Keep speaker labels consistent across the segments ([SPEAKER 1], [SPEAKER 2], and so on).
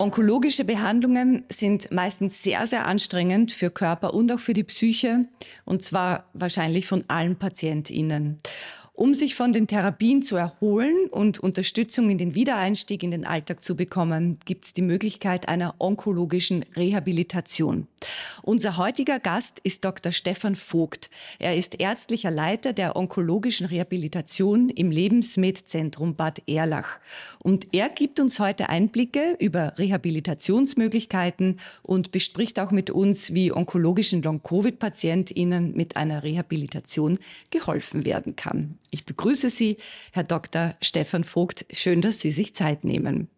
[SPEAKER 1] Onkologische Behandlungen sind meistens sehr, sehr anstrengend für Körper und auch für die Psyche, und zwar wahrscheinlich von allen PatientInnen. Um sich von den Therapien zu erholen und Unterstützung in den Wiedereinstieg in den Alltag zu bekommen, gibt es die Möglichkeit einer onkologischen Rehabilitation. Unser heutiger Gast ist Dr. Stefan Vogt. Er ist ärztlicher Leiter der onkologischen Rehabilitation im Lebensmedzentrum Bad Erlach. Und er gibt uns heute Einblicke über Rehabilitationsmöglichkeiten und bespricht auch mit uns, wie onkologischen Long-Covid-PatientInnen mit einer Rehabilitation geholfen werden kann. Ich begrüße Sie, Herr Dr. Stefan Vogt. Schön, dass Sie sich Zeit nehmen.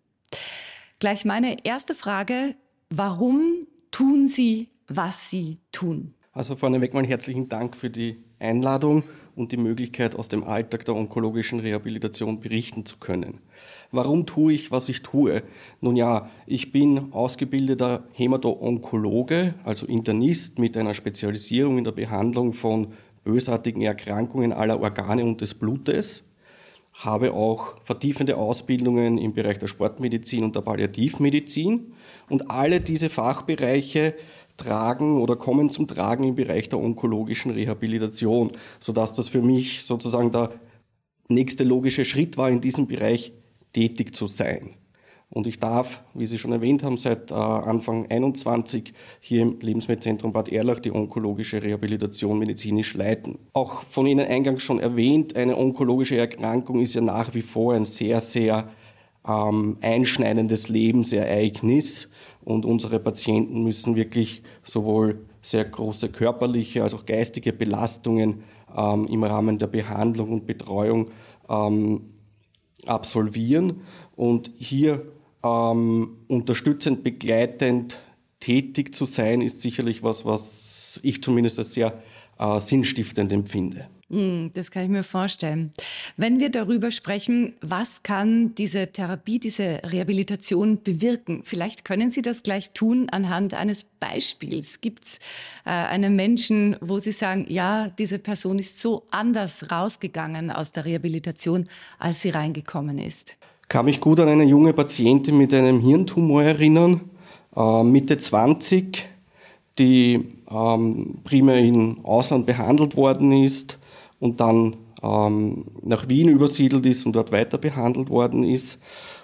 [SPEAKER 1] Gleich meine erste Frage. Warum tun Sie, was Sie tun?
[SPEAKER 2] Also vorneweg mal herzlichen Dank für die Einladung und die Möglichkeit, aus dem Alltag der onkologischen Rehabilitation berichten zu können. Warum tue ich, was ich tue? Nun ja, ich bin ausgebildeter Hämato-Onkologe, also Internist mit einer Spezialisierung in der Behandlung von bösartigen Erkrankungen aller Organe und des Blutes, habe auch vertiefende Ausbildungen im Bereich der Sportmedizin und der Palliativmedizin und alle diese Fachbereiche tragen oder kommen zum Tragen im Bereich der onkologischen Rehabilitation, sodass das für mich sozusagen der nächste logische Schritt war, in diesem Bereich tätig zu sein. Und ich darf, wie Sie schon erwähnt haben, seit äh, Anfang 21 hier im Lebensmittelzentrum Bad Erlach die onkologische Rehabilitation medizinisch leiten. Auch von Ihnen eingangs schon erwähnt, eine onkologische Erkrankung ist ja nach wie vor ein sehr, sehr ähm, einschneidendes Lebensereignis. Und unsere Patienten müssen wirklich sowohl sehr große körperliche als auch geistige Belastungen ähm, im Rahmen der Behandlung und Betreuung ähm, absolvieren. Und hier ähm, unterstützend, begleitend tätig zu sein, ist sicherlich was, was ich zumindest als sehr äh, sinnstiftend empfinde.
[SPEAKER 1] Hm, das kann ich mir vorstellen. Wenn wir darüber sprechen, was kann diese Therapie, diese Rehabilitation bewirken? Vielleicht können Sie das gleich tun anhand eines Beispiels. Gibt es äh, einen Menschen, wo Sie sagen, ja, diese Person ist so anders rausgegangen aus der Rehabilitation, als sie reingekommen ist?
[SPEAKER 2] Kann mich gut an eine junge Patientin mit einem Hirntumor erinnern, äh, Mitte 20, die ähm, primär im Ausland behandelt worden ist und dann ähm, nach Wien übersiedelt ist und dort weiter behandelt worden ist.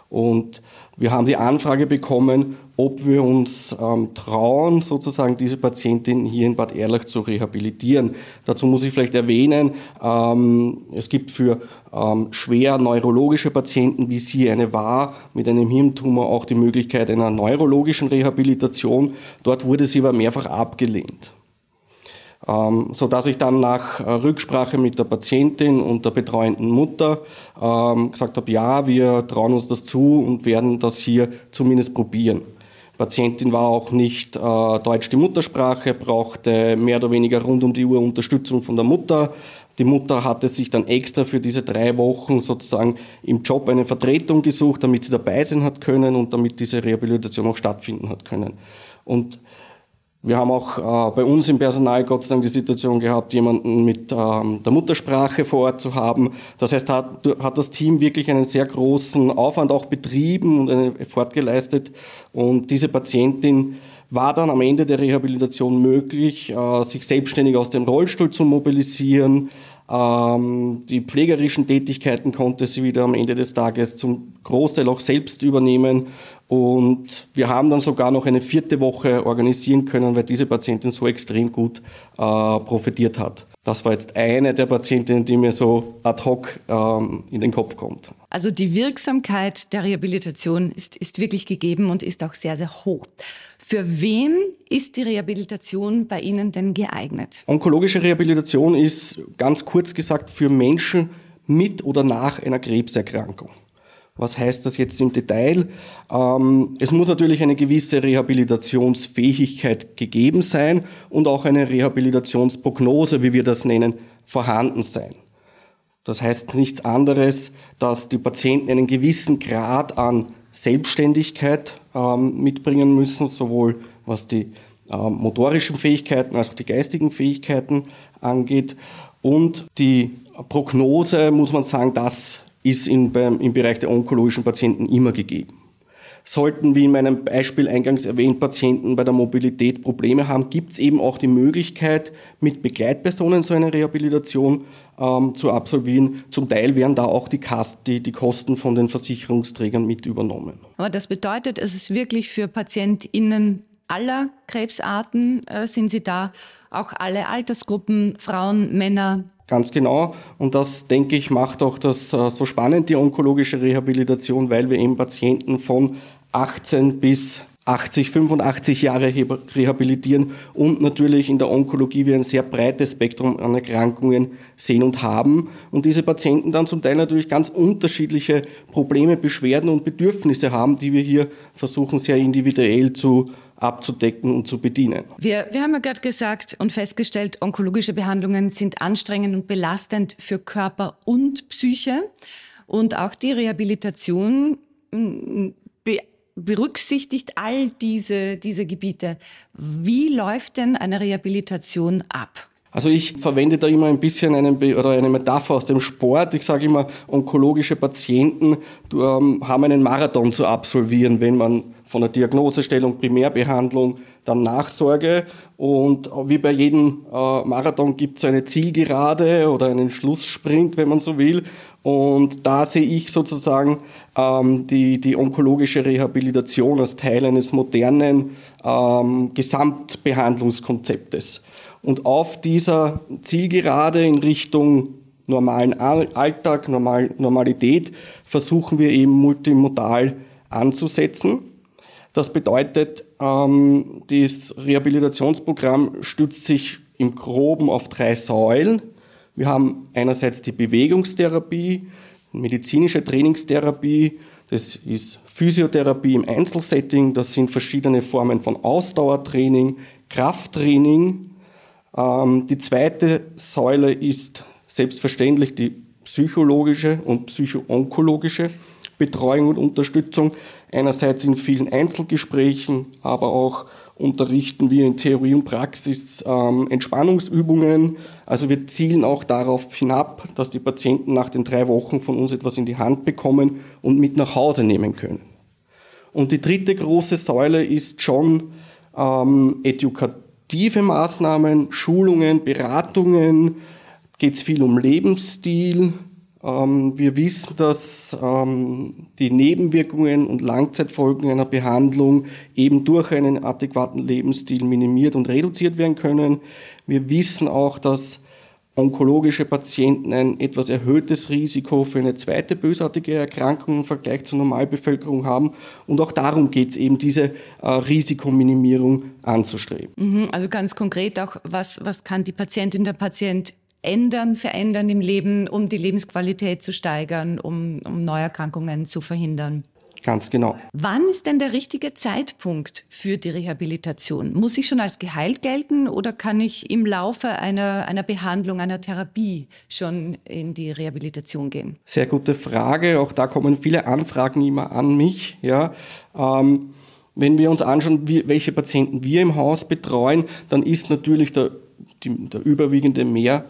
[SPEAKER 2] Und wir haben die Anfrage bekommen, ob wir uns ähm, trauen, sozusagen diese Patientin hier in Bad Erlach zu rehabilitieren. Dazu muss ich vielleicht erwähnen, ähm, es gibt für ähm, schwer neurologische Patienten, wie sie eine war, mit einem Hirntumor auch die Möglichkeit einer neurologischen Rehabilitation. Dort wurde sie aber mehrfach abgelehnt. Ähm, so dass ich dann nach äh, Rücksprache mit der Patientin und der betreuenden Mutter ähm, gesagt habe, ja, wir trauen uns das zu und werden das hier zumindest probieren. Patientin war auch nicht äh, Deutsch die Muttersprache, brauchte mehr oder weniger rund um die Uhr Unterstützung von der Mutter. Die Mutter hatte sich dann extra für diese drei Wochen sozusagen im Job eine Vertretung gesucht, damit sie dabei sein hat können und damit diese Rehabilitation auch stattfinden hat können. Und wir haben auch äh, bei uns im Personal Gott sei Dank die Situation gehabt, jemanden mit ähm, der Muttersprache vor Ort zu haben. Das heißt, hat, hat das Team wirklich einen sehr großen Aufwand auch betrieben und einen Effort geleistet. Und diese Patientin war dann am Ende der Rehabilitation möglich, äh, sich selbstständig aus dem Rollstuhl zu mobilisieren, die pflegerischen Tätigkeiten konnte sie wieder am Ende des Tages zum Großteil auch selbst übernehmen. Und wir haben dann sogar noch eine vierte Woche organisieren können, weil diese Patientin so extrem gut äh, profitiert hat. Das war jetzt eine der Patientinnen, die mir so ad hoc ähm, in den Kopf kommt.
[SPEAKER 1] Also die Wirksamkeit der Rehabilitation ist, ist wirklich gegeben und ist auch sehr, sehr hoch. Für wen ist die Rehabilitation bei Ihnen denn geeignet?
[SPEAKER 2] Onkologische Rehabilitation ist ganz kurz gesagt für Menschen mit oder nach einer Krebserkrankung. Was heißt das jetzt im Detail? Ähm, es muss natürlich eine gewisse Rehabilitationsfähigkeit gegeben sein und auch eine Rehabilitationsprognose, wie wir das nennen, vorhanden sein. Das heißt nichts anderes, dass die Patienten einen gewissen Grad an Selbstständigkeit mitbringen müssen, sowohl was die ähm, motorischen Fähigkeiten als auch die geistigen Fähigkeiten angeht. Und die Prognose, muss man sagen, das ist in, beim, im Bereich der onkologischen Patienten immer gegeben. Sollten, wie in meinem Beispiel eingangs erwähnt, Patienten bei der Mobilität Probleme haben, gibt es eben auch die Möglichkeit, mit Begleitpersonen so eine Rehabilitation ähm, zu absolvieren. Zum Teil werden da auch die, Kast, die, die Kosten von den Versicherungsträgern mit übernommen.
[SPEAKER 1] Aber das bedeutet, es ist wirklich für PatientInnen aller Krebsarten, äh, sind Sie da auch alle Altersgruppen, Frauen, Männer,
[SPEAKER 2] Ganz genau. Und das, denke ich, macht auch das äh, so spannend, die onkologische Rehabilitation, weil wir eben Patienten von 18 bis 80, 85 Jahre rehabilitieren und natürlich in der Onkologie wir ein sehr breites Spektrum an Erkrankungen sehen und haben und diese Patienten dann zum Teil natürlich ganz unterschiedliche Probleme, Beschwerden und Bedürfnisse haben, die wir hier versuchen sehr individuell zu abzudecken und zu bedienen.
[SPEAKER 1] Wir, wir haben ja gerade gesagt und festgestellt, onkologische Behandlungen sind anstrengend und belastend für Körper und Psyche. Und auch die Rehabilitation mm, berücksichtigt all diese, diese Gebiete. Wie läuft denn eine Rehabilitation ab?
[SPEAKER 2] Also ich verwende da immer ein bisschen einen, oder eine Metapher aus dem Sport. Ich sage immer, onkologische Patienten ähm, haben einen Marathon zu absolvieren, wenn man von der Diagnosestellung, Primärbehandlung, dann Nachsorge. Und wie bei jedem äh, Marathon gibt es eine Zielgerade oder einen Schlusssprint, wenn man so will. Und da sehe ich sozusagen ähm, die, die onkologische Rehabilitation als Teil eines modernen ähm, Gesamtbehandlungskonzeptes. Und auf dieser Zielgerade in Richtung normalen Alltag, Normal Normalität versuchen wir eben multimodal anzusetzen. Das bedeutet, ähm, das Rehabilitationsprogramm stützt sich im Groben auf drei Säulen. Wir haben einerseits die Bewegungstherapie, medizinische Trainingstherapie, das ist Physiotherapie im Einzelsetting, das sind verschiedene Formen von Ausdauertraining, Krafttraining. Ähm, die zweite Säule ist selbstverständlich die psychologische und psychoonkologische Betreuung und Unterstützung. Einerseits in vielen Einzelgesprächen, aber auch unterrichten wir in Theorie und Praxis ähm, Entspannungsübungen. Also wir zielen auch darauf hinab, dass die Patienten nach den drei Wochen von uns etwas in die Hand bekommen und mit nach Hause nehmen können. Und die dritte große Säule ist schon ähm, edukative Maßnahmen, Schulungen, Beratungen. Geht es viel um Lebensstil, wir wissen, dass ähm, die Nebenwirkungen und Langzeitfolgen einer Behandlung eben durch einen adäquaten Lebensstil minimiert und reduziert werden können. Wir wissen auch, dass onkologische Patienten ein etwas erhöhtes Risiko für eine zweite bösartige Erkrankung im Vergleich zur Normalbevölkerung haben. Und auch darum geht es eben, diese äh, Risikominimierung anzustreben.
[SPEAKER 1] Mhm, also ganz konkret auch, was, was kann die Patientin, der Patient ändern, verändern im Leben, um die Lebensqualität zu steigern, um, um Neuerkrankungen zu verhindern.
[SPEAKER 2] Ganz genau.
[SPEAKER 1] Wann ist denn der richtige Zeitpunkt für die Rehabilitation? Muss ich schon als geheilt gelten oder kann ich im Laufe einer, einer Behandlung, einer Therapie schon in die Rehabilitation gehen?
[SPEAKER 2] Sehr gute Frage. Auch da kommen viele Anfragen immer an mich. Ja, ähm, wenn wir uns anschauen, wie, welche Patienten wir im Haus betreuen, dann ist natürlich der, die, der überwiegende Mehr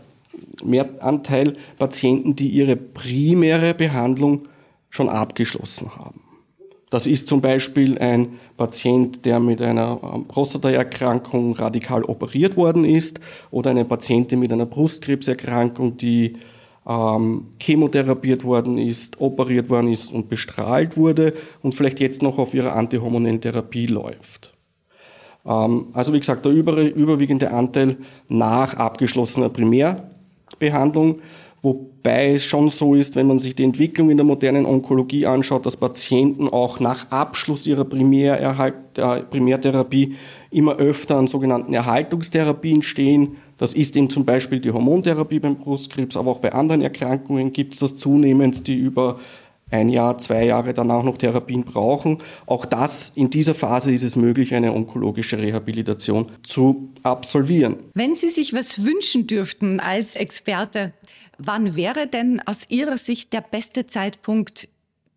[SPEAKER 2] mehr Anteil Patienten, die ihre primäre Behandlung schon abgeschlossen haben. Das ist zum Beispiel ein Patient, der mit einer ähm, Prostataerkrankung radikal operiert worden ist oder eine Patientin mit einer Brustkrebserkrankung, die ähm, chemotherapiert worden ist, operiert worden ist und bestrahlt wurde und vielleicht jetzt noch auf ihrer antihormonellen Therapie läuft. Ähm, also wie gesagt, der über, überwiegende Anteil nach abgeschlossener Primär Behandlung, wobei es schon so ist, wenn man sich die Entwicklung in der modernen Onkologie anschaut, dass Patienten auch nach Abschluss ihrer Primärerhalt, äh, Primärtherapie immer öfter an sogenannten Erhaltungstherapien stehen. Das ist eben zum Beispiel die Hormontherapie beim Brustkrebs, aber auch bei anderen Erkrankungen gibt es das zunehmend, die über ein Jahr, zwei Jahre danach noch Therapien brauchen. Auch das, in dieser Phase ist es möglich, eine onkologische Rehabilitation zu absolvieren.
[SPEAKER 1] Wenn Sie sich was wünschen dürften als Experte, wann wäre denn aus Ihrer Sicht der beste Zeitpunkt,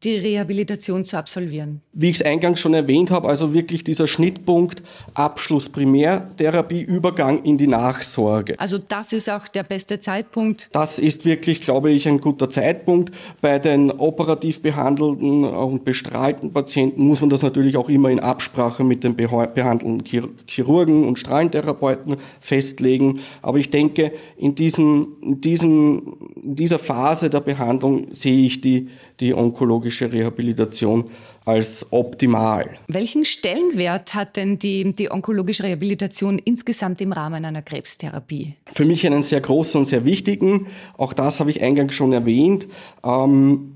[SPEAKER 1] die Rehabilitation zu absolvieren?
[SPEAKER 2] Wie ich es eingangs schon erwähnt habe, also wirklich dieser Schnittpunkt Abschluss Primärtherapie, Übergang in die Nachsorge.
[SPEAKER 1] Also das ist auch der beste Zeitpunkt.
[SPEAKER 2] Das ist wirklich, glaube ich, ein guter Zeitpunkt. Bei den operativ behandelten und bestrahlten Patienten muss man das natürlich auch immer in Absprache mit den behandelnden Chirurgen und Strahlentherapeuten festlegen. Aber ich denke, in, diesen, in, diesen, in dieser Phase der Behandlung sehe ich die die onkologische Rehabilitation als optimal.
[SPEAKER 1] Welchen Stellenwert hat denn die, die onkologische Rehabilitation insgesamt im Rahmen einer Krebstherapie?
[SPEAKER 2] Für mich einen sehr großen und sehr wichtigen. Auch das habe ich eingangs schon erwähnt. Ähm,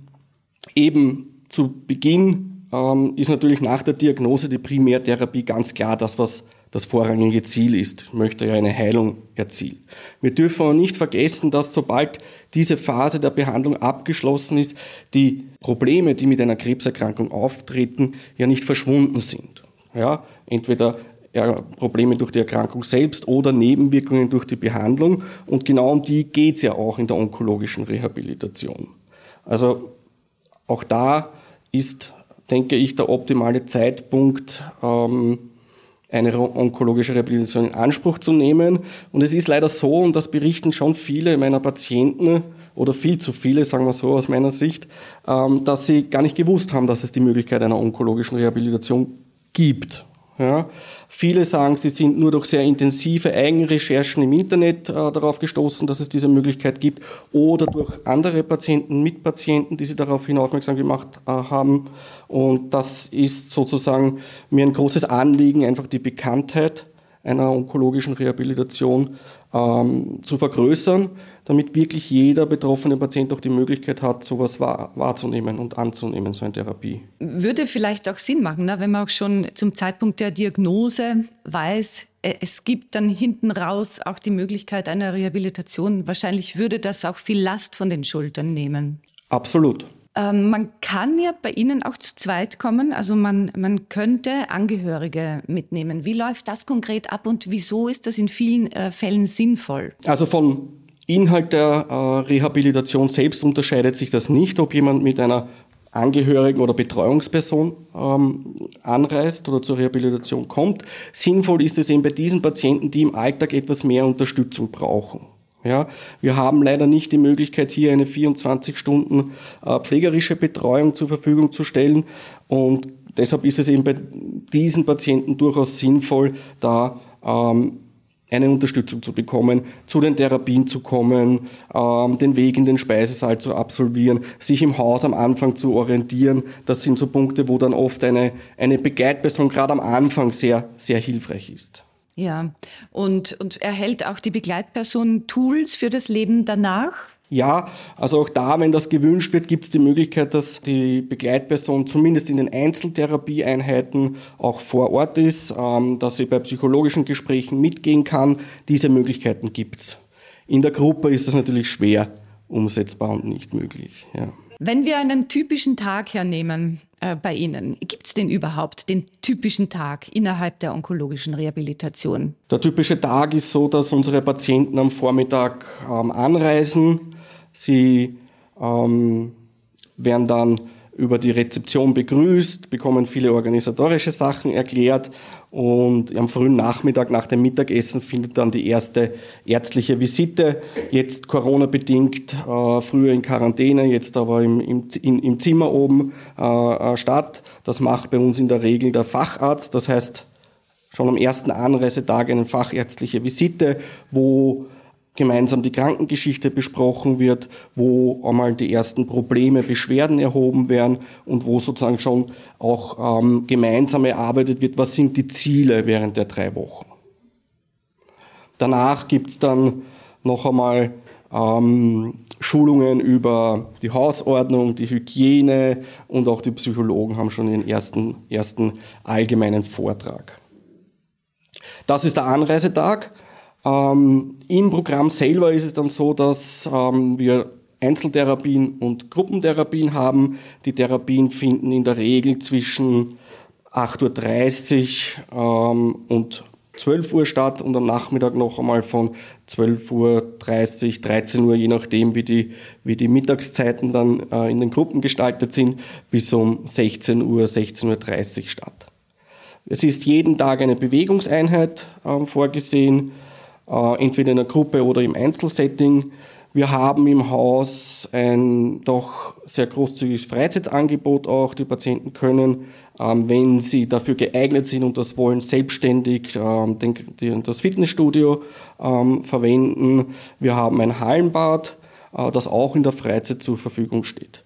[SPEAKER 2] eben zu Beginn ähm, ist natürlich nach der Diagnose die Primärtherapie ganz klar das, was das vorrangige Ziel ist. Ich möchte ja eine Heilung erzielen. Wir dürfen aber nicht vergessen, dass sobald diese Phase der Behandlung abgeschlossen ist, die Probleme, die mit einer Krebserkrankung auftreten, ja nicht verschwunden sind. Ja, entweder Probleme durch die Erkrankung selbst oder Nebenwirkungen durch die Behandlung. Und genau um die geht es ja auch in der onkologischen Rehabilitation. Also auch da ist, denke ich, der optimale Zeitpunkt, ähm, eine onkologische Rehabilitation in Anspruch zu nehmen. Und es ist leider so, und das berichten schon viele meiner Patienten, oder viel zu viele, sagen wir so aus meiner Sicht, ähm, dass sie gar nicht gewusst haben, dass es die Möglichkeit einer onkologischen Rehabilitation gibt. Ja. Viele sagen, sie sind nur durch sehr intensive Eigenrecherchen im Internet äh, darauf gestoßen, dass es diese Möglichkeit gibt oder durch andere Patienten, Mitpatienten, die sie daraufhin aufmerksam gemacht äh, haben. Und das ist sozusagen mir ein großes Anliegen, einfach die Bekanntheit einer onkologischen Rehabilitation ähm, zu vergrößern damit wirklich jeder betroffene Patient auch die Möglichkeit hat, sowas wahr, wahrzunehmen und anzunehmen, so eine Therapie.
[SPEAKER 1] Würde vielleicht auch Sinn machen, ne, wenn man auch schon zum Zeitpunkt der Diagnose weiß, äh, es gibt dann hinten raus auch die Möglichkeit einer Rehabilitation. Wahrscheinlich würde das auch viel Last von den Schultern nehmen.
[SPEAKER 2] Absolut.
[SPEAKER 1] Ähm, man kann ja bei Ihnen auch zu zweit kommen, also man, man könnte Angehörige mitnehmen. Wie läuft das konkret ab und wieso ist das in vielen äh, Fällen sinnvoll?
[SPEAKER 2] Also von Inhalt der äh, Rehabilitation selbst unterscheidet sich das nicht, ob jemand mit einer Angehörigen oder Betreuungsperson ähm, anreist oder zur Rehabilitation kommt. Sinnvoll ist es eben bei diesen Patienten, die im Alltag etwas mehr Unterstützung brauchen. Ja, wir haben leider nicht die Möglichkeit, hier eine 24 Stunden äh, pflegerische Betreuung zur Verfügung zu stellen und deshalb ist es eben bei diesen Patienten durchaus sinnvoll, da ähm, eine Unterstützung zu bekommen, zu den Therapien zu kommen, ähm, den Weg in den Speisesaal zu absolvieren, sich im Haus am Anfang zu orientieren. Das sind so Punkte, wo dann oft eine, eine Begleitperson gerade am Anfang sehr, sehr hilfreich ist.
[SPEAKER 1] Ja, und, und erhält auch die Begleitperson Tools für das Leben danach?
[SPEAKER 2] Ja, also auch da, wenn das gewünscht wird, gibt es die Möglichkeit, dass die Begleitperson zumindest in den Einzeltherapieeinheiten auch vor Ort ist, ähm, dass sie bei psychologischen Gesprächen mitgehen kann. Diese Möglichkeiten gibt es. In der Gruppe ist das natürlich schwer umsetzbar und nicht möglich. Ja.
[SPEAKER 1] Wenn wir einen typischen Tag hernehmen äh, bei Ihnen, gibt es den überhaupt, den typischen Tag innerhalb der onkologischen Rehabilitation?
[SPEAKER 2] Der typische Tag ist so, dass unsere Patienten am Vormittag ähm, anreisen, Sie ähm, werden dann über die Rezeption begrüßt, bekommen viele organisatorische Sachen erklärt und am frühen Nachmittag nach dem Mittagessen findet dann die erste ärztliche Visite. Jetzt Corona-bedingt, äh, früher in Quarantäne, jetzt aber im, im, im Zimmer oben äh, äh, statt. Das macht bei uns in der Regel der Facharzt. Das heißt, schon am ersten Anreisetag eine fachärztliche Visite, wo gemeinsam die Krankengeschichte besprochen wird, wo einmal die ersten Probleme, Beschwerden erhoben werden und wo sozusagen schon auch ähm, gemeinsam erarbeitet wird, was sind die Ziele während der drei Wochen. Danach gibt's dann noch einmal ähm, Schulungen über die Hausordnung, die Hygiene und auch die Psychologen haben schon ihren ersten, ersten allgemeinen Vortrag. Das ist der Anreisetag. Ähm, Im Programm selber ist es dann so, dass ähm, wir Einzeltherapien und Gruppentherapien haben. Die Therapien finden in der Regel zwischen 8.30 Uhr ähm, und 12 Uhr statt und am Nachmittag noch einmal von 12.30 Uhr, 13 Uhr, je nachdem, wie die, wie die Mittagszeiten dann äh, in den Gruppen gestaltet sind, bis um 16 Uhr, 16.30 Uhr statt. Es ist jeden Tag eine Bewegungseinheit äh, vorgesehen, entweder in einer Gruppe oder im Einzelsetting. Wir haben im Haus ein doch sehr großzügiges Freizeitangebot auch. Die Patienten können, ähm, wenn sie dafür geeignet sind und das wollen, selbstständig ähm, das Fitnessstudio ähm, verwenden. Wir haben ein Hallenbad, äh, das auch in der Freizeit zur Verfügung steht.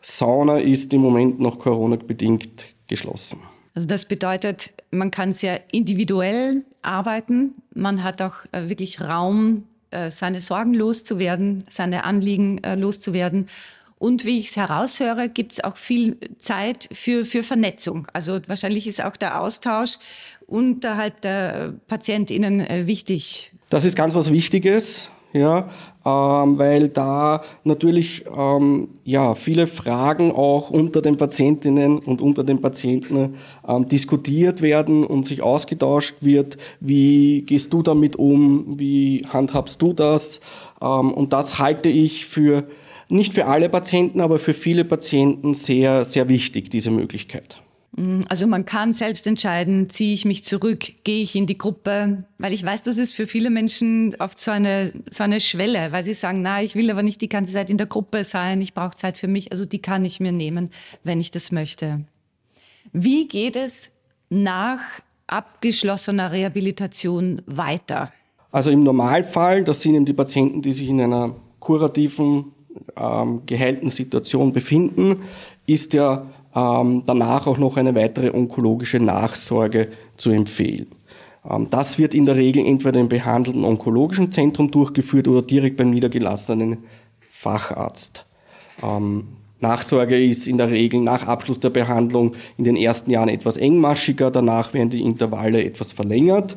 [SPEAKER 2] Sauna ist im Moment noch Corona-bedingt geschlossen.
[SPEAKER 1] Also das bedeutet, man kann sehr individuell arbeiten. Man hat auch äh, wirklich Raum äh, seine Sorgen loszuwerden, seine Anliegen äh, loszuwerden. Und wie ich es heraushöre, gibt es auch viel Zeit für, für Vernetzung. Also wahrscheinlich ist auch der Austausch unterhalb der PatientInnen äh, wichtig.
[SPEAKER 2] Das ist ganz was Wichtiges ja, ähm, weil da natürlich ähm, ja viele Fragen auch unter den Patientinnen und unter den Patienten ähm, diskutiert werden und sich ausgetauscht wird. Wie gehst du damit um? Wie handhabst du das? Ähm, und das halte ich für nicht für alle Patienten, aber für viele Patienten sehr sehr wichtig diese Möglichkeit.
[SPEAKER 1] Mm, also man kann selbst entscheiden, ziehe ich mich zurück, gehe ich in die Gruppe, weil ich weiß, das ist für viele Menschen oft so eine, so eine Schwelle, weil sie sagen, na, ich will aber nicht die ganze Zeit in der Gruppe sein, ich brauche Zeit für mich, also die kann ich mir nehmen, wenn ich das möchte. Wie geht es nach abgeschlossener Rehabilitation weiter?
[SPEAKER 2] Also im Normalfall, das sind eben die Patienten, die sich in einer kurativen, ähm, geheilten Situation befinden, ist ja ähm, danach auch noch eine weitere onkologische Nachsorge zu empfehlen. Ähm, das wird in der Regel entweder im behandelten onkologischen Zentrum durchgeführt oder direkt beim niedergelassenen Facharzt. Ähm, Nachsorge ist in der Regel nach Abschluss der Behandlung in den ersten Jahren etwas engmaschiger, danach werden die Intervalle etwas verlängert.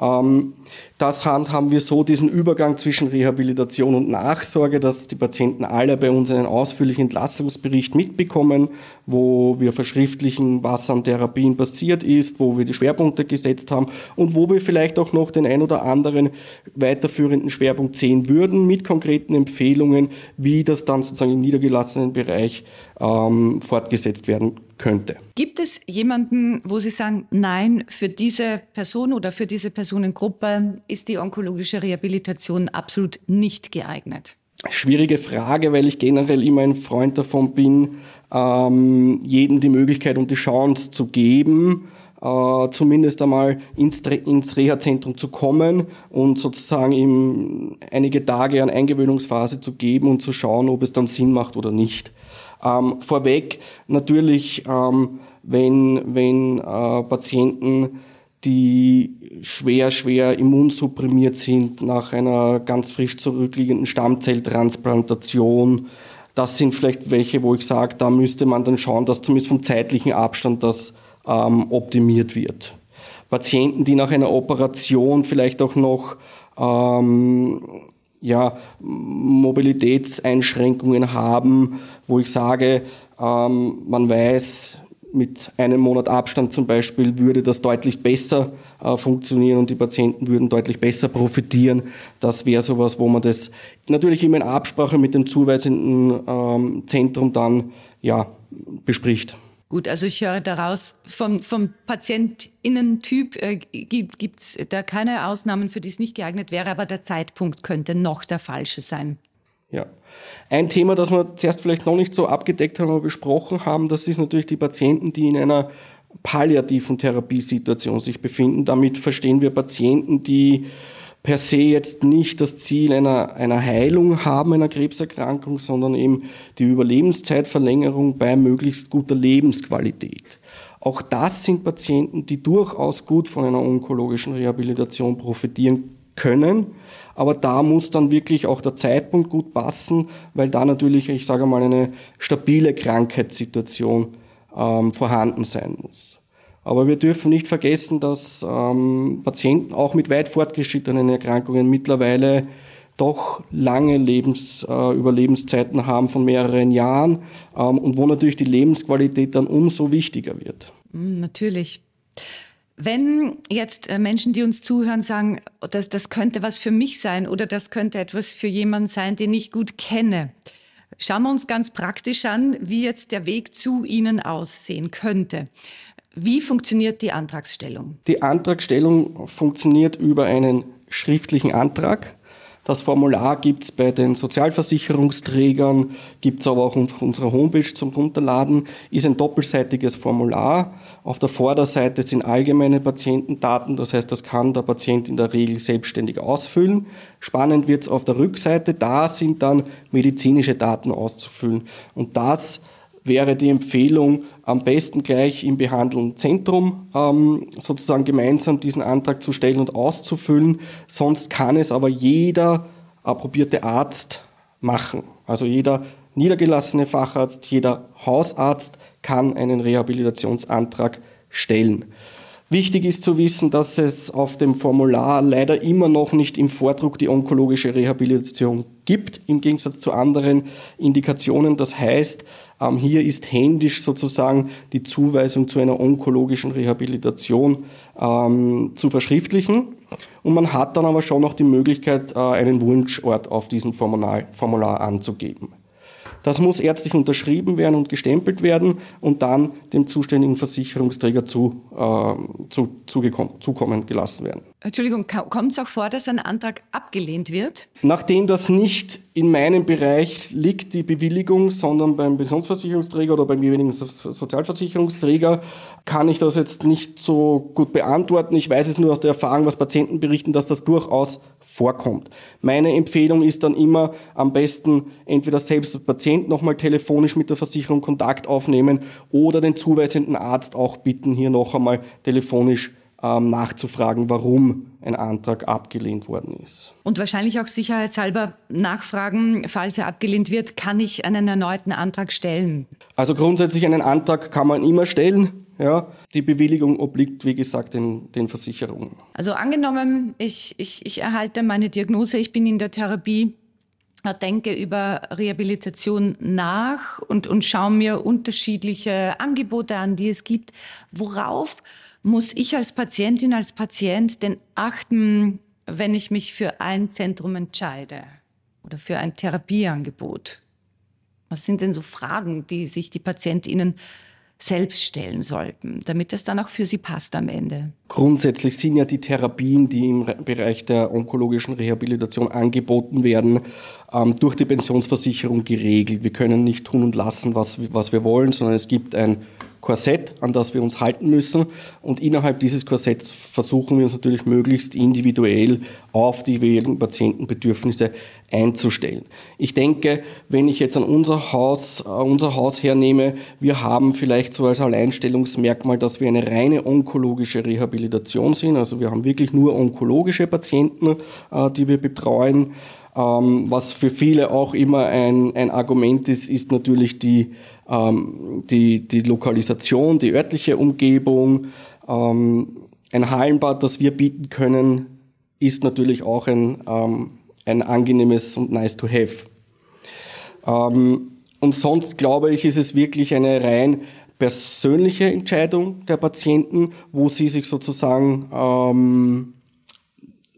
[SPEAKER 2] Ähm, das handhaben wir so, diesen Übergang zwischen Rehabilitation und Nachsorge, dass die Patienten alle bei uns einen ausführlichen Entlastungsbericht mitbekommen, wo wir verschriftlichen, was an Therapien passiert ist, wo wir die Schwerpunkte gesetzt haben und wo wir vielleicht auch noch den ein oder anderen weiterführenden Schwerpunkt sehen würden mit konkreten Empfehlungen, wie das dann sozusagen im niedergelassenen Bereich ähm, fortgesetzt werden könnte.
[SPEAKER 1] Gibt es jemanden, wo Sie sagen, nein, für diese Person oder für diese Personengruppe ist die onkologische Rehabilitation absolut nicht geeignet?
[SPEAKER 2] Schwierige Frage, weil ich generell immer ein Freund davon bin, ähm, jedem die Möglichkeit und die Chance zu geben, äh, zumindest einmal ins, ins Reha-Zentrum zu kommen und sozusagen ihm einige Tage an Eingewöhnungsphase zu geben und zu schauen, ob es dann Sinn macht oder nicht. Ähm, vorweg natürlich, ähm, wenn, wenn äh, Patienten, die schwer, schwer immunsupprimiert sind nach einer ganz frisch zurückliegenden Stammzelltransplantation, das sind vielleicht welche, wo ich sage, da müsste man dann schauen, dass zumindest vom zeitlichen Abstand das ähm, optimiert wird. Patienten, die nach einer Operation vielleicht auch noch ähm, ja, Mobilitätseinschränkungen haben, wo ich sage, ähm, man weiß, mit einem Monat Abstand zum Beispiel würde das deutlich besser äh, funktionieren und die Patienten würden deutlich besser profitieren. Das wäre sowas, wo man das natürlich immer in Absprache mit dem zuweisenden ähm, Zentrum dann ja, bespricht.
[SPEAKER 1] Gut, also ich höre daraus, vom, vom Patientinnentyp äh, gibt es da keine Ausnahmen, für die es nicht geeignet wäre, aber der Zeitpunkt könnte noch der falsche sein.
[SPEAKER 2] Ja. Ein Thema, das wir zuerst vielleicht noch nicht so abgedeckt haben, aber besprochen haben, das ist natürlich die Patienten, die in einer palliativen Therapiesituation sich befinden. Damit verstehen wir Patienten, die per se jetzt nicht das Ziel einer, einer Heilung haben, einer Krebserkrankung, sondern eben die Überlebenszeitverlängerung bei möglichst guter Lebensqualität. Auch das sind Patienten, die durchaus gut von einer onkologischen Rehabilitation profitieren können. Aber da muss dann wirklich auch der Zeitpunkt gut passen, weil da natürlich, ich sage mal, eine stabile Krankheitssituation ähm, vorhanden sein muss. Aber wir dürfen nicht vergessen, dass ähm, Patienten auch mit weit fortgeschrittenen Erkrankungen mittlerweile doch lange Lebens, äh, Überlebenszeiten haben von mehreren Jahren ähm, und wo natürlich die Lebensqualität dann umso wichtiger wird.
[SPEAKER 1] Mm, natürlich. Wenn jetzt äh, Menschen, die uns zuhören, sagen, das, das könnte was für mich sein oder das könnte etwas für jemanden sein, den ich gut kenne, schauen wir uns ganz praktisch an, wie jetzt der Weg zu Ihnen aussehen könnte. Wie funktioniert die Antragsstellung?
[SPEAKER 2] Die Antragstellung funktioniert über einen schriftlichen Antrag. Das Formular gibt es bei den Sozialversicherungsträgern, gibt es aber auch auf unserer Homepage zum Runterladen, ist ein doppelseitiges Formular. Auf der Vorderseite sind allgemeine Patientendaten, das heißt, das kann der Patient in der Regel selbstständig ausfüllen. Spannend wird es auf der Rückseite, da sind dann medizinische Daten auszufüllen. Und das wäre die Empfehlung, am besten gleich im behandelnden Zentrum ähm, sozusagen gemeinsam diesen Antrag zu stellen und auszufüllen. Sonst kann es aber jeder approbierte Arzt machen. Also jeder niedergelassene Facharzt, jeder Hausarzt kann einen Rehabilitationsantrag stellen. Wichtig ist zu wissen, dass es auf dem Formular leider immer noch nicht im Vordruck die onkologische Rehabilitation gibt, im Gegensatz zu anderen Indikationen. Das heißt, ähm, hier ist händisch sozusagen die Zuweisung zu einer onkologischen Rehabilitation ähm, zu verschriftlichen. Und man hat dann aber schon noch die Möglichkeit, äh, einen Wunschort auf diesem Formular, Formular anzugeben. Das muss ärztlich unterschrieben werden und gestempelt werden und dann dem zuständigen Versicherungsträger zu, äh, zu, zukommen gelassen werden.
[SPEAKER 1] Entschuldigung, kommt es auch vor, dass ein Antrag abgelehnt wird?
[SPEAKER 2] Nachdem das nicht in meinem Bereich liegt, die Bewilligung, sondern beim Pensionsversicherungsträger oder beim jeweiligen Sozialversicherungsträger, kann ich das jetzt nicht so gut beantworten. Ich weiß es nur aus der Erfahrung, was Patienten berichten, dass das durchaus vorkommt. Meine Empfehlung ist dann immer am besten entweder selbst der Patient nochmal telefonisch mit der Versicherung Kontakt aufnehmen oder den zuweisenden Arzt auch bitten, hier noch einmal telefonisch ähm, nachzufragen, warum ein Antrag abgelehnt worden ist.
[SPEAKER 1] Und wahrscheinlich auch sicherheitshalber nachfragen, falls er abgelehnt wird, kann ich einen erneuten Antrag stellen?
[SPEAKER 2] Also grundsätzlich einen Antrag kann man immer stellen. Ja, die Bewilligung obliegt, wie gesagt, den, den Versicherungen.
[SPEAKER 1] Also angenommen, ich, ich, ich erhalte meine Diagnose, ich bin in der Therapie, denke über Rehabilitation nach und, und schaue mir unterschiedliche Angebote an, die es gibt. Worauf muss ich als Patientin, als Patient denn achten, wenn ich mich für ein Zentrum entscheide oder für ein Therapieangebot? Was sind denn so Fragen, die sich die PatientInnen selbst stellen sollten, damit es dann auch für sie passt am Ende.
[SPEAKER 2] Grundsätzlich sind ja die Therapien, die im Bereich der onkologischen Rehabilitation angeboten werden, ähm, durch die Pensionsversicherung geregelt. Wir können nicht tun und lassen, was, was wir wollen, sondern es gibt ein Korsett, an das wir uns halten müssen. Und innerhalb dieses Korsetts versuchen wir uns natürlich möglichst individuell auf die jeweiligen Patientenbedürfnisse einzustellen. Ich denke, wenn ich jetzt an unser Haus, unser Haus hernehme, wir haben vielleicht so als Alleinstellungsmerkmal, dass wir eine reine onkologische Rehabilitation sind. Also wir haben wirklich nur onkologische Patienten, äh, die wir betreuen. Ähm, was für viele auch immer ein, ein Argument ist, ist natürlich die, ähm, die, die Lokalisation, die örtliche Umgebung. Ähm, ein Hallenbad, das wir bieten können, ist natürlich auch ein, ähm, ein angenehmes und nice to have. Ähm, und sonst glaube ich, ist es wirklich eine rein persönliche Entscheidung der Patienten, wo sie sich sozusagen ähm,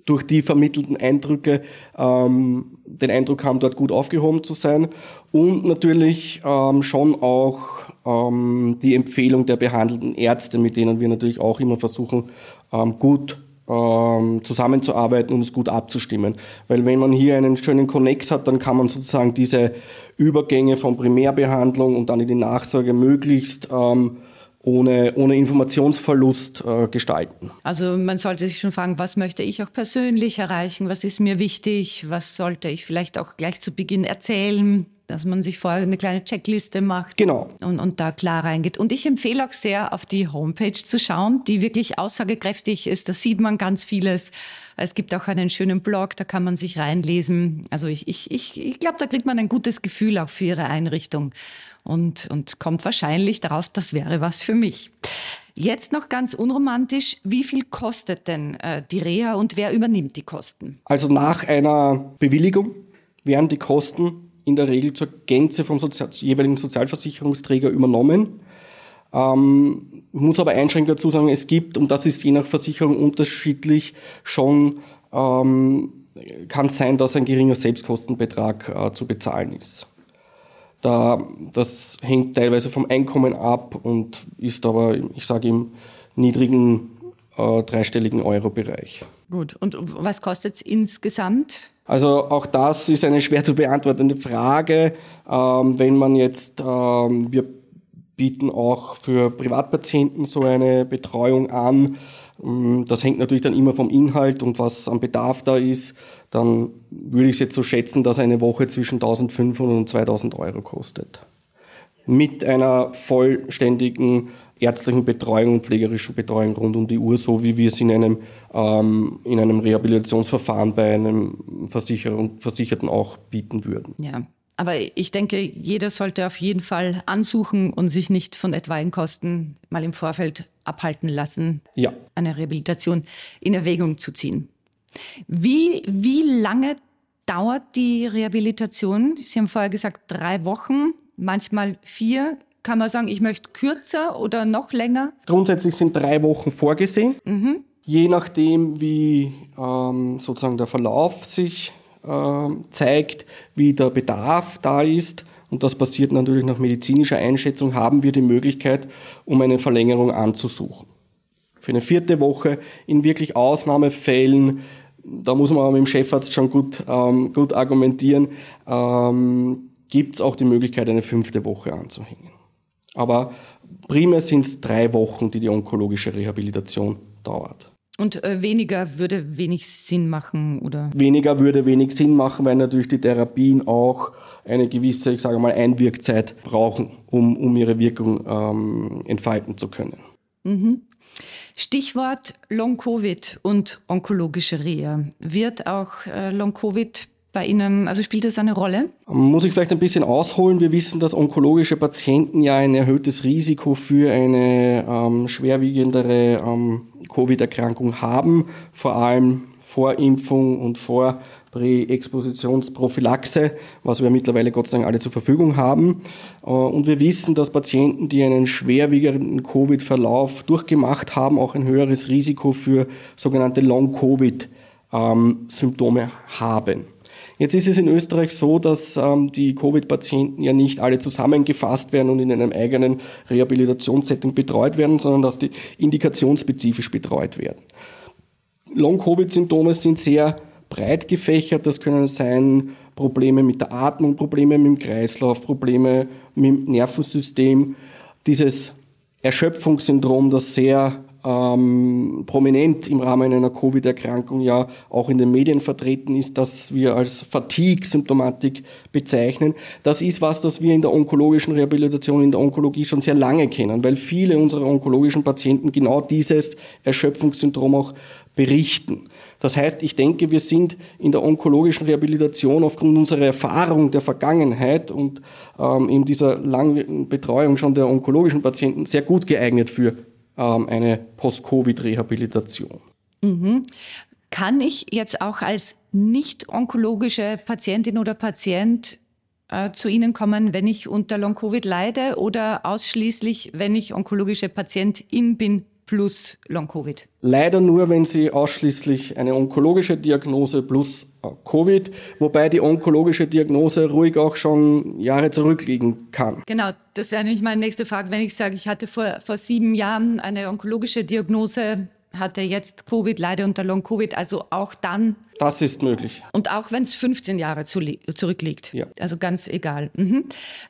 [SPEAKER 2] durch die vermittelten Eindrücke ähm, den Eindruck haben, dort gut aufgehoben zu sein. Und natürlich ähm, schon auch ähm, die Empfehlung der behandelten Ärzte, mit denen wir natürlich auch immer versuchen, ähm, gut ähm, zusammenzuarbeiten und es gut abzustimmen. Weil wenn man hier einen schönen Konnex hat, dann kann man sozusagen diese Übergänge von Primärbehandlung und dann in die Nachsorge möglichst ähm, ohne, ohne Informationsverlust äh, gestalten.
[SPEAKER 1] Also man sollte sich schon fragen, was möchte ich auch persönlich erreichen, was ist mir wichtig, was sollte ich vielleicht auch gleich zu Beginn erzählen, dass man sich vorher eine kleine Checkliste macht
[SPEAKER 2] genau.
[SPEAKER 1] und, und da klar reingeht. Und ich empfehle auch sehr, auf die Homepage zu schauen, die wirklich aussagekräftig ist. Da sieht man ganz vieles. Es gibt auch einen schönen Blog, da kann man sich reinlesen. Also ich, ich, ich, ich glaube, da kriegt man ein gutes Gefühl auch für Ihre Einrichtung und, und kommt wahrscheinlich darauf, das wäre was für mich. Jetzt noch ganz unromantisch, wie viel kostet denn äh, die Reha und wer übernimmt die Kosten?
[SPEAKER 2] Also nach einer Bewilligung werden die Kosten in der Regel zur Gänze vom Sozial jeweiligen Sozialversicherungsträger übernommen. Ähm, muss aber einschränkend dazu sagen, es gibt, und das ist je nach Versicherung unterschiedlich, schon ähm, kann es sein, dass ein geringer Selbstkostenbetrag äh, zu bezahlen ist. Da, das hängt teilweise vom Einkommen ab und ist aber, ich sage, im niedrigen äh, dreistelligen Euro-Bereich.
[SPEAKER 1] Gut, und was kostet es insgesamt?
[SPEAKER 2] Also auch das ist eine schwer zu beantwortende Frage. Ähm, wenn man jetzt, ähm, wir bieten auch für Privatpatienten so eine Betreuung an. Ähm, das hängt natürlich dann immer vom Inhalt und was am Bedarf da ist. Dann würde ich es jetzt so schätzen, dass eine Woche zwischen 1500 und 2000 Euro kostet. Mit einer vollständigen ärztlichen Betreuung und pflegerischen Betreuung rund um die Uhr, so wie wir es in einem, ähm, in einem Rehabilitationsverfahren bei einem Versicherten auch bieten würden.
[SPEAKER 1] Ja, aber ich denke, jeder sollte auf jeden Fall ansuchen und sich nicht von etwaigen Kosten mal im Vorfeld abhalten lassen,
[SPEAKER 2] ja.
[SPEAKER 1] eine Rehabilitation in Erwägung zu ziehen. Wie, wie lange dauert die Rehabilitation? Sie haben vorher gesagt, drei Wochen, manchmal vier. Kann man sagen, ich möchte kürzer oder noch länger?
[SPEAKER 2] Grundsätzlich sind drei Wochen vorgesehen. Mhm. Je nachdem, wie ähm, sozusagen der Verlauf sich äh, zeigt, wie der Bedarf da ist, und das passiert natürlich nach medizinischer Einschätzung, haben wir die Möglichkeit, um eine Verlängerung anzusuchen. Für eine vierte Woche in wirklich Ausnahmefällen, da muss man mit dem Chefarzt schon gut, ähm, gut argumentieren, ähm, gibt es auch die Möglichkeit, eine fünfte Woche anzuhängen. Aber primär sind es drei Wochen, die die onkologische Rehabilitation dauert.
[SPEAKER 1] Und äh, weniger würde wenig Sinn machen, oder?
[SPEAKER 2] Weniger würde wenig Sinn machen, weil natürlich die Therapien auch eine gewisse, ich sage mal, Einwirkzeit brauchen, um, um ihre Wirkung ähm, entfalten zu können.
[SPEAKER 1] Mhm. Stichwort Long-Covid und onkologische Reha. Wird auch äh, Long-Covid bei Ihnen, also spielt das eine Rolle?
[SPEAKER 2] Muss ich vielleicht ein bisschen ausholen. Wir wissen, dass onkologische Patienten ja ein erhöhtes Risiko für eine ähm, schwerwiegendere ähm, Covid-Erkrankung haben, vor allem vor Impfung und vor Präexpositionsprophylaxe, was wir mittlerweile Gott sei Dank alle zur Verfügung haben. Äh, und wir wissen, dass Patienten, die einen schwerwiegenden Covid-Verlauf durchgemacht haben, auch ein höheres Risiko für sogenannte Long-Covid-Symptome ähm, haben. Jetzt ist es in Österreich so, dass ähm, die Covid-Patienten ja nicht alle zusammengefasst werden und in einem eigenen Rehabilitationssetting betreut werden, sondern dass die indikationsspezifisch betreut werden. Long-Covid-Symptome sind sehr breit gefächert. Das können sein Probleme mit der Atmung, Probleme mit dem Kreislauf, Probleme mit dem Nervensystem. Dieses Erschöpfungssyndrom, das sehr ähm, prominent im Rahmen einer Covid-Erkrankung ja auch in den Medien vertreten ist, das wir als Fatigue-Symptomatik bezeichnen. Das ist was, das wir in der onkologischen Rehabilitation, in der Onkologie schon sehr lange kennen, weil viele unserer onkologischen Patienten genau dieses Erschöpfungssyndrom auch berichten. Das heißt, ich denke, wir sind in der onkologischen Rehabilitation aufgrund unserer Erfahrung der Vergangenheit und ähm, in dieser langen Betreuung schon der onkologischen Patienten sehr gut geeignet für ähm, eine Post-Covid-Rehabilitation.
[SPEAKER 1] Mhm. Kann ich jetzt auch als nicht onkologische Patientin oder Patient äh, zu Ihnen kommen, wenn ich unter Long-Covid leide oder ausschließlich, wenn ich onkologische Patientin bin plus Long-Covid?
[SPEAKER 2] Leider nur, wenn Sie ausschließlich eine onkologische Diagnose plus Covid, wobei die onkologische Diagnose ruhig auch schon Jahre zurückliegen kann.
[SPEAKER 1] Genau, das wäre nämlich meine nächste Frage. Wenn ich sage, ich hatte vor, vor sieben Jahren eine onkologische Diagnose, hatte jetzt Covid, leide unter Long-Covid, also auch dann.
[SPEAKER 2] Das ist möglich.
[SPEAKER 1] Und auch wenn es 15 Jahre zu, zurückliegt.
[SPEAKER 2] Ja.
[SPEAKER 1] Also ganz egal. Mhm.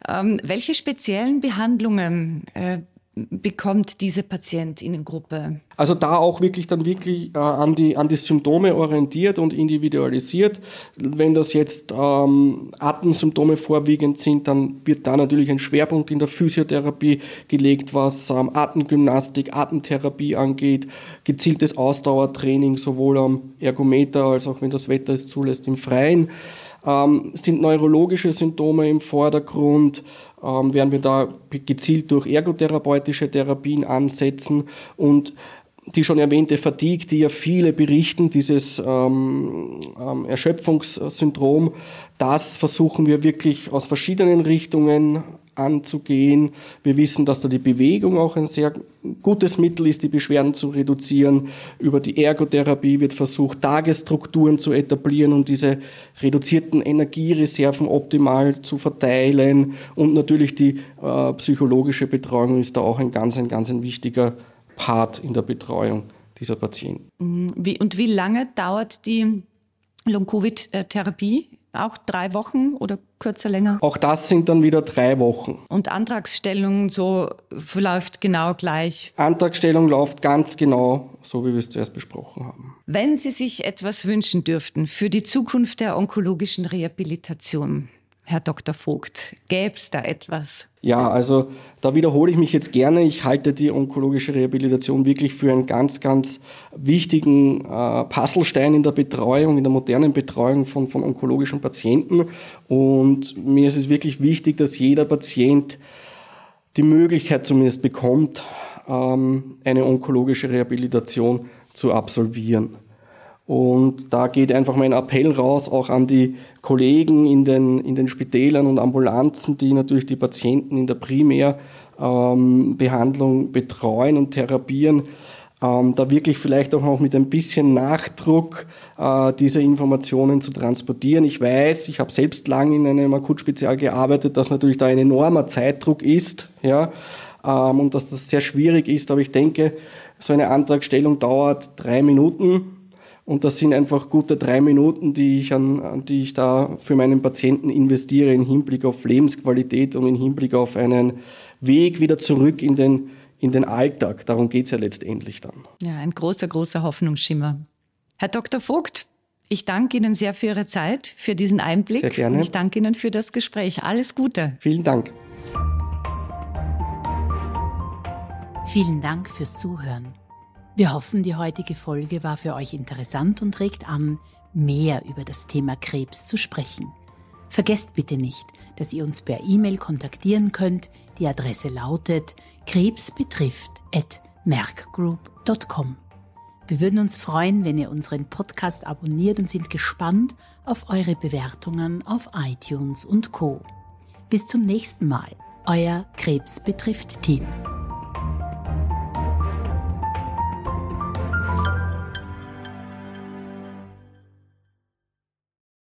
[SPEAKER 1] Ähm, welche speziellen Behandlungen äh, bekommt diese Patientinnengruppe?
[SPEAKER 2] Also da auch wirklich dann wirklich äh, an, die, an die Symptome orientiert und individualisiert. Wenn das jetzt ähm, Atemsymptome vorwiegend sind, dann wird da natürlich ein Schwerpunkt in der Physiotherapie gelegt, was ähm, Atemgymnastik, Atemtherapie angeht, gezieltes Ausdauertraining sowohl am Ergometer als auch wenn das Wetter es zulässt im Freien. Ähm, sind neurologische Symptome im Vordergrund, ähm, werden wir da gezielt durch ergotherapeutische Therapien ansetzen. Und die schon erwähnte Fatigue, die ja viele berichten, dieses ähm, ähm, Erschöpfungssyndrom, das versuchen wir wirklich aus verschiedenen Richtungen anzugehen. Wir wissen, dass da die Bewegung auch ein sehr gutes Mittel ist, die Beschwerden zu reduzieren. Über die Ergotherapie wird versucht, Tagesstrukturen zu etablieren und diese reduzierten Energiereserven optimal zu verteilen. Und natürlich die äh, psychologische Betreuung ist da auch ein ganz, ein ganz ein wichtiger Part in der Betreuung dieser Patienten.
[SPEAKER 1] Mhm. Wie, und wie lange dauert die Long-Covid-Therapie? Auch drei Wochen oder kürzer, länger?
[SPEAKER 2] Auch das sind dann wieder drei Wochen.
[SPEAKER 1] Und Antragsstellung so läuft genau gleich?
[SPEAKER 2] Antragstellung läuft ganz genau, so wie wir es zuerst besprochen haben.
[SPEAKER 1] Wenn Sie sich etwas wünschen dürften für die Zukunft der onkologischen Rehabilitation, Herr Dr. Vogt, gäbe es da etwas?
[SPEAKER 2] Ja, also da wiederhole ich mich jetzt gerne. Ich halte die onkologische Rehabilitation wirklich für einen ganz, ganz wichtigen äh, Puzzlestein in der Betreuung, in der modernen Betreuung von, von onkologischen Patienten. Und mir ist es wirklich wichtig, dass jeder Patient die Möglichkeit zumindest bekommt, ähm, eine onkologische Rehabilitation zu absolvieren. Und da geht einfach mein Appell raus, auch an die Kollegen in den, in den Spitälern und Ambulanzen, die natürlich die Patienten in der Primärbehandlung ähm, betreuen und therapieren, ähm, da wirklich vielleicht auch noch mit ein bisschen Nachdruck äh, diese Informationen zu transportieren. Ich weiß, ich habe selbst lange in einem Akutspezial gearbeitet, dass natürlich da ein enormer Zeitdruck ist, ja, ähm, und dass das sehr schwierig ist, aber ich denke, so eine Antragstellung dauert drei Minuten und das sind einfach gute drei Minuten, die ich, an, die ich da für meinen Patienten investiere im Hinblick auf Lebensqualität und im Hinblick auf einen Weg wieder zurück in den, in den Alltag. Darum geht's ja letztendlich dann.
[SPEAKER 1] Ja, ein großer, großer Hoffnungsschimmer. Herr Dr. Vogt, ich danke Ihnen sehr für Ihre Zeit, für diesen Einblick.
[SPEAKER 2] Sehr gerne.
[SPEAKER 1] Und ich danke Ihnen für das Gespräch. Alles Gute.
[SPEAKER 2] Vielen Dank.
[SPEAKER 3] Vielen Dank fürs Zuhören. Wir hoffen, die heutige Folge war für euch interessant und regt an, mehr über das Thema Krebs zu sprechen. Vergesst bitte nicht, dass ihr uns per E-Mail kontaktieren könnt. Die Adresse lautet krebsbetrifft@merkgroup.com. Wir würden uns freuen, wenn ihr unseren Podcast abonniert und sind gespannt auf eure Bewertungen auf iTunes und Co. Bis zum nächsten Mal, euer Krebs betrifft Team.